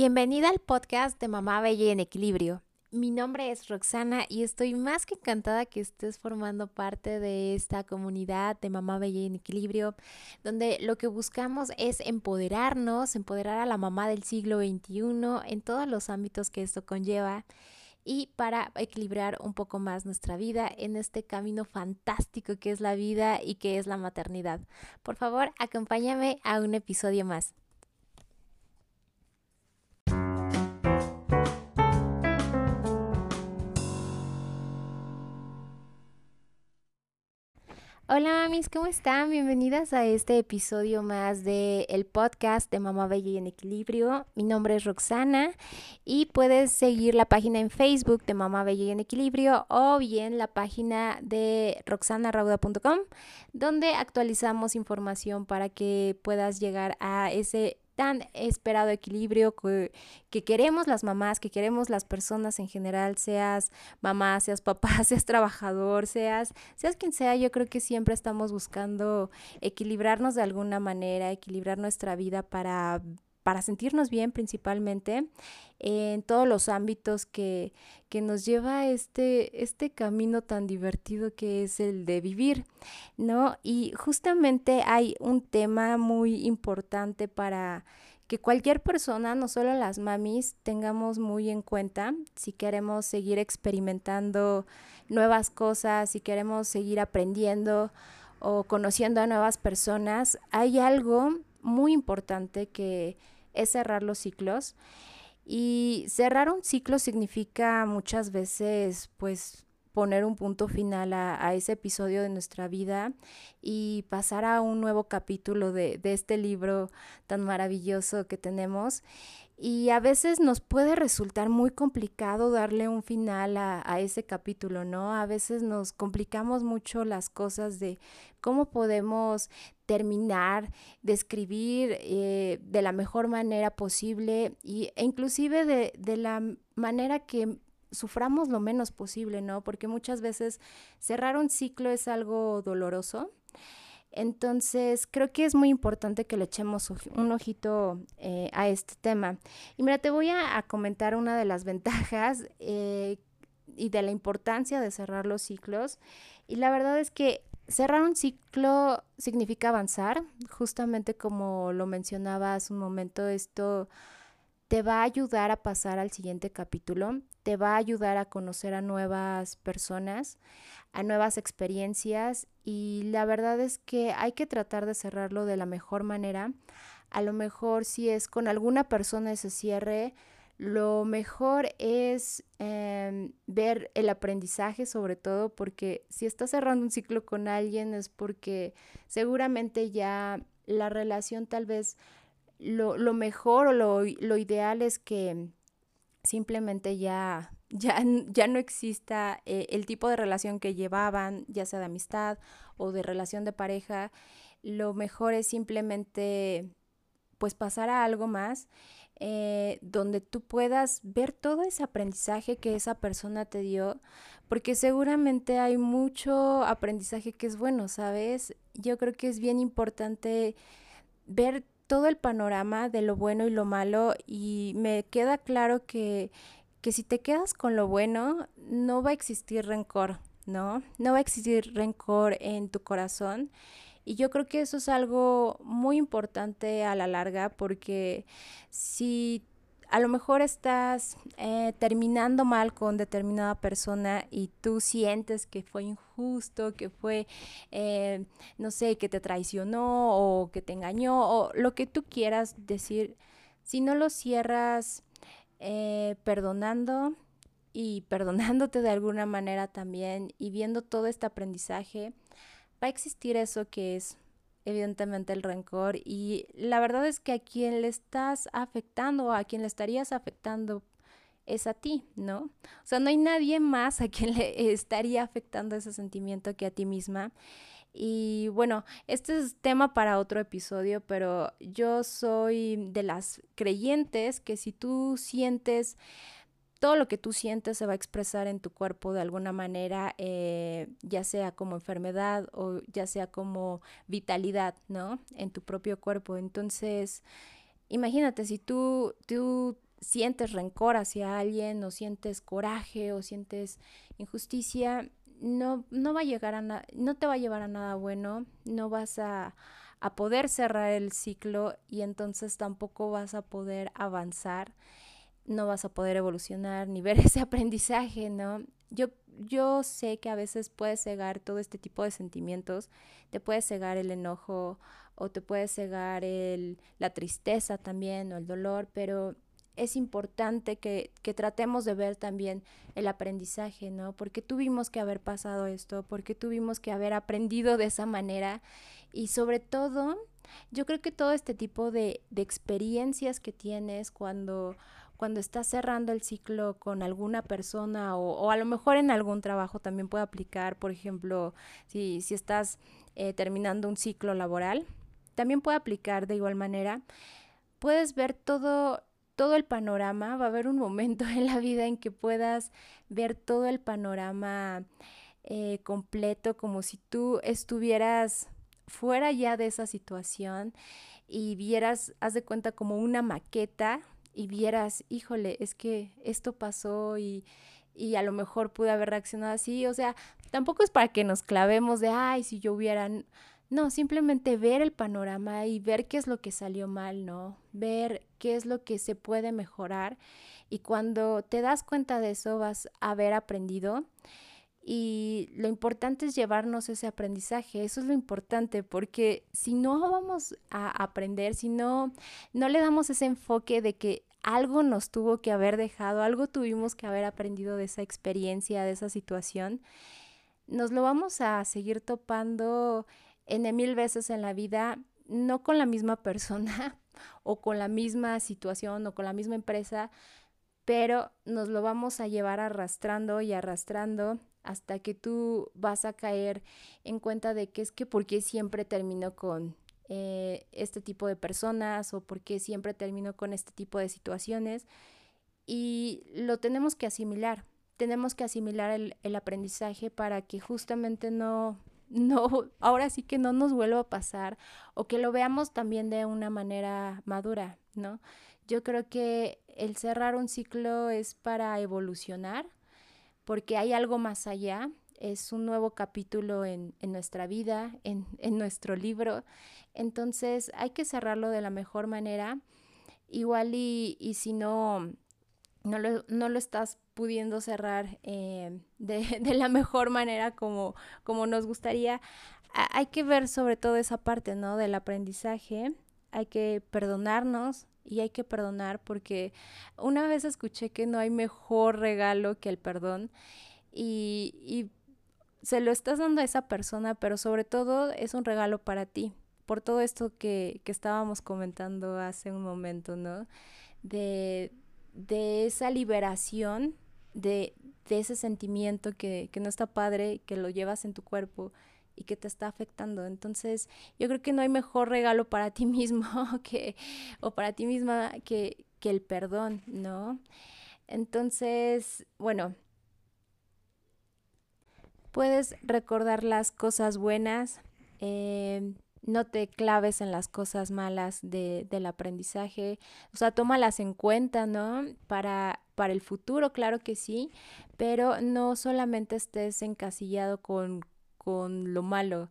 Bienvenida al podcast de Mamá Bella en Equilibrio. Mi nombre es Roxana y estoy más que encantada que estés formando parte de esta comunidad de Mamá Bella en Equilibrio, donde lo que buscamos es empoderarnos, empoderar a la mamá del siglo XXI en todos los ámbitos que esto conlleva y para equilibrar un poco más nuestra vida en este camino fantástico que es la vida y que es la maternidad. Por favor, acompáñame a un episodio más. Hola mamis, ¿cómo están? Bienvenidas a este episodio más del el podcast de Mamá Bella y en Equilibrio. Mi nombre es Roxana y puedes seguir la página en Facebook de Mamá Bella y en Equilibrio o bien la página de roxanarauda.com donde actualizamos información para que puedas llegar a ese tan esperado equilibrio que, queremos las mamás, que queremos las personas en general, seas mamá, seas papá, seas trabajador, seas, seas quien sea, yo creo que siempre estamos buscando equilibrarnos de alguna manera, equilibrar nuestra vida para para sentirnos bien principalmente en todos los ámbitos que, que nos lleva este, este camino tan divertido que es el de vivir, ¿no? Y justamente hay un tema muy importante para que cualquier persona, no solo las mamis, tengamos muy en cuenta si queremos seguir experimentando nuevas cosas, si queremos seguir aprendiendo o conociendo a nuevas personas, hay algo muy importante que es cerrar los ciclos. Y cerrar un ciclo significa muchas veces, pues, poner un punto final a, ese episodio de nuestra vida y pasar a un nuevo capítulo de, de este libro tan maravilloso que tenemos. Y a veces nos puede resultar muy complicado darle un final a, ese capítulo, ¿no? A veces nos complicamos mucho las cosas de cómo podemos terminar, describir eh, de la mejor manera posible y, e inclusive de, de la manera que suframos lo menos posible, ¿no? Porque muchas veces cerrar un ciclo es algo doloroso entonces, creo que es muy importante que le echemos un ojito eh, a este tema. Y mira, te voy a, comentar una de las ventajas eh, y de la importancia de cerrar los ciclos. Y la verdad es que cerrar un ciclo significa avanzar, justamente como lo mencionaba hace un momento, esto te va a ayudar a pasar al siguiente capítulo, te va a ayudar a conocer a nuevas personas, a nuevas experiencias y la verdad es que hay que tratar de cerrarlo de la mejor manera. A lo mejor si es con alguna persona ese cierre, lo mejor es em, ver el aprendizaje sobre todo porque si estás cerrando un ciclo con alguien es porque seguramente ya la relación tal vez lo, mejor o lo, lo, ideal es que simplemente ya, ya, ya no exista eh, el tipo de relación que llevaban, ya sea de amistad o de relación de pareja. Lo mejor es simplemente pues pasar a algo más eh, donde tú puedas ver todo ese aprendizaje que esa persona te dio, porque seguramente hay mucho aprendizaje que es bueno, ¿sabes? Yo creo que es bien importante ver todo el panorama de lo bueno y lo malo y me queda claro que, que si te quedas con lo bueno, no va a existir rencor, ¿no? No va a existir rencor en tu corazón. Y yo creo que eso es algo muy importante a la larga porque si a lo mejor estás eh, terminando mal con determinada persona y tú sientes que fue injusto, que fue, eh, no sé, que te traicionó o que te engañó o lo que tú quieras decir, si no lo cierras eh, perdonando y perdonándote de alguna manera también y viendo todo este aprendizaje, va a existir eso que es evidentemente el rencor y la verdad es que a quien le estás afectando o a quien le estarías afectando es a ti, ¿no? O sea, no hay nadie más a quien le estaría afectando ese sentimiento que a ti misma. Y bueno, este es tema para otro episodio, pero yo soy de las creyentes que si tú sientes todo lo que tú sientes se va a expresar en tu cuerpo de alguna manera, eh, ya sea como enfermedad o ya sea como vitalidad, ¿no? En tu propio cuerpo. Entonces, imagínate, si tú, tú sientes rencor hacia alguien o sientes coraje o sientes injusticia, no, no va a llegar a no te va a llevar a nada bueno, no vas a, a poder cerrar el ciclo y entonces tampoco vas a poder avanzar, no vas a poder evolucionar ni ver ese aprendizaje, ¿no? Yo, yo sé que a veces puedes cegar todo este tipo de sentimientos, te puede cegar el enojo o te puede cegar el, la tristeza también o el dolor, pero es importante que, que, tratemos de ver también el aprendizaje, ¿no? Porque tuvimos que haber pasado esto, porque tuvimos que haber aprendido de esa manera y sobre todo, yo creo que todo este tipo de, de experiencias que tienes cuando, cuando estás cerrando el ciclo con alguna persona o, o, a lo mejor en algún trabajo también puede aplicar, por ejemplo, si, si estás eh, terminando un ciclo laboral, también puede aplicar de igual manera. Puedes ver todo todo el panorama, va a haber un momento en la vida en que puedas ver todo el panorama eh, completo, como si tú estuvieras fuera ya de esa situación y vieras, haz de cuenta como una maqueta y vieras, híjole, es que esto pasó y, y a lo mejor pude haber reaccionado así, o sea, tampoco es para que nos clavemos de, ay, si yo hubiera no, simplemente ver el panorama y ver qué es lo que salió mal, ¿no? Ver qué es lo que se puede mejorar. Y cuando te das cuenta de eso, vas a haber aprendido. Y lo importante es llevarnos ese aprendizaje, eso es lo importante, porque si no vamos a aprender, si no, no le damos ese enfoque de que algo nos tuvo que haber dejado, algo tuvimos que haber aprendido de esa experiencia, de esa situación, nos lo vamos a seguir topando en mil veces en la vida, no con la misma persona o con la misma situación o con la misma empresa, pero nos lo vamos a llevar arrastrando y arrastrando hasta que tú vas a caer en cuenta de que es que por qué siempre termino con eh, este tipo de personas o por qué siempre termino con este tipo de situaciones y lo tenemos que asimilar. Tenemos que asimilar el, el aprendizaje para que justamente no, no, ahora sí que no nos vuelva a pasar o que lo veamos también de una manera madura, ¿no? Yo creo que el cerrar un ciclo es para evolucionar, porque hay algo más allá, es un nuevo capítulo en, en nuestra vida, en, en, nuestro libro, entonces hay que cerrarlo de la mejor manera, igual y, y si no, no lo, no lo estás pudiendo cerrar eh, de, de, la mejor manera como, como nos gustaría. hay que ver sobre todo esa parte, ¿no? Del aprendizaje. Hay que perdonarnos y hay que perdonar porque una vez escuché que no hay mejor regalo que el perdón y, y se lo estás dando a esa persona, pero sobre todo es un regalo para ti, por todo esto que, que estábamos comentando hace un momento, ¿no? De, de esa liberación, de, de ese sentimiento que, que, no está padre, que lo llevas en tu cuerpo y que te está afectando. Entonces, yo creo que no hay mejor regalo para ti mismo que, o para ti misma que, que el perdón, ¿no? Entonces, bueno, puedes recordar las cosas buenas, eh, no te claves en las cosas malas de, del aprendizaje, o sea, tómalas en cuenta, ¿no? Para, para el futuro, claro que sí, pero no solamente estés encasillado con, con lo malo.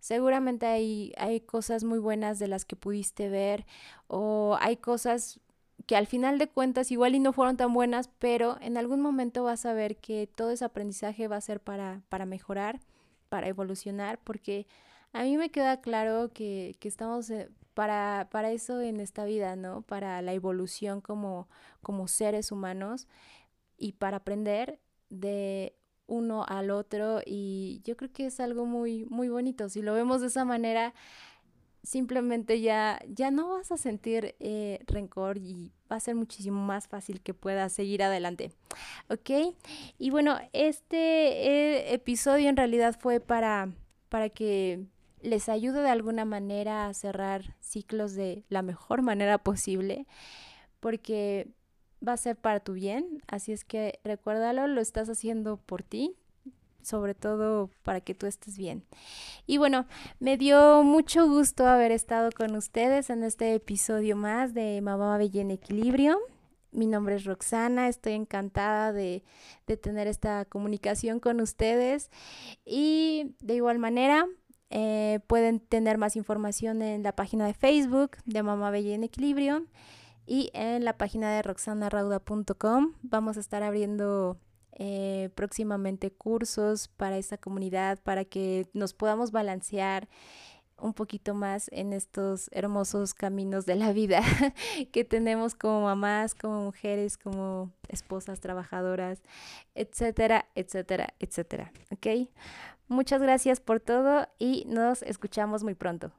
Seguramente hay, hay cosas muy buenas de las que pudiste ver o hay cosas que al final de cuentas igual y no fueron tan buenas, pero en algún momento vas a ver que todo ese aprendizaje va a ser para, para mejorar, para evolucionar, porque a mí me queda claro que, que estamos eh, para, para eso en esta vida, ¿no? Para la evolución como, como seres humanos y para aprender de uno al otro y yo creo que es algo muy muy bonito si lo vemos de esa manera simplemente ya ya no vas a sentir eh, rencor y va a ser muchísimo más fácil que puedas seguir adelante ok y bueno este eh, episodio en realidad fue para para que les ayude de alguna manera a cerrar ciclos de la mejor manera posible, porque va a ser para tu bien, así es que recuérdalo, lo estás haciendo por ti, sobre todo para que tú estés bien. Y bueno, me dio mucho gusto haber estado con ustedes en este episodio más de Mamá Bella en Equilibrio. Mi nombre es Roxana, estoy encantada de, de tener esta comunicación con ustedes y de igual manera eh, pueden tener más información en la página de Facebook de Mamá Bella en Equilibrio y en la página de roxanarauda.com. Vamos a estar abriendo eh, próximamente cursos para esta comunidad para que nos podamos balancear un poquito más en estos hermosos caminos de la vida que tenemos como mamás, como mujeres, como esposas trabajadoras, etcétera, etcétera, etcétera. ¿Ok? Muchas gracias por todo y nos escuchamos muy pronto.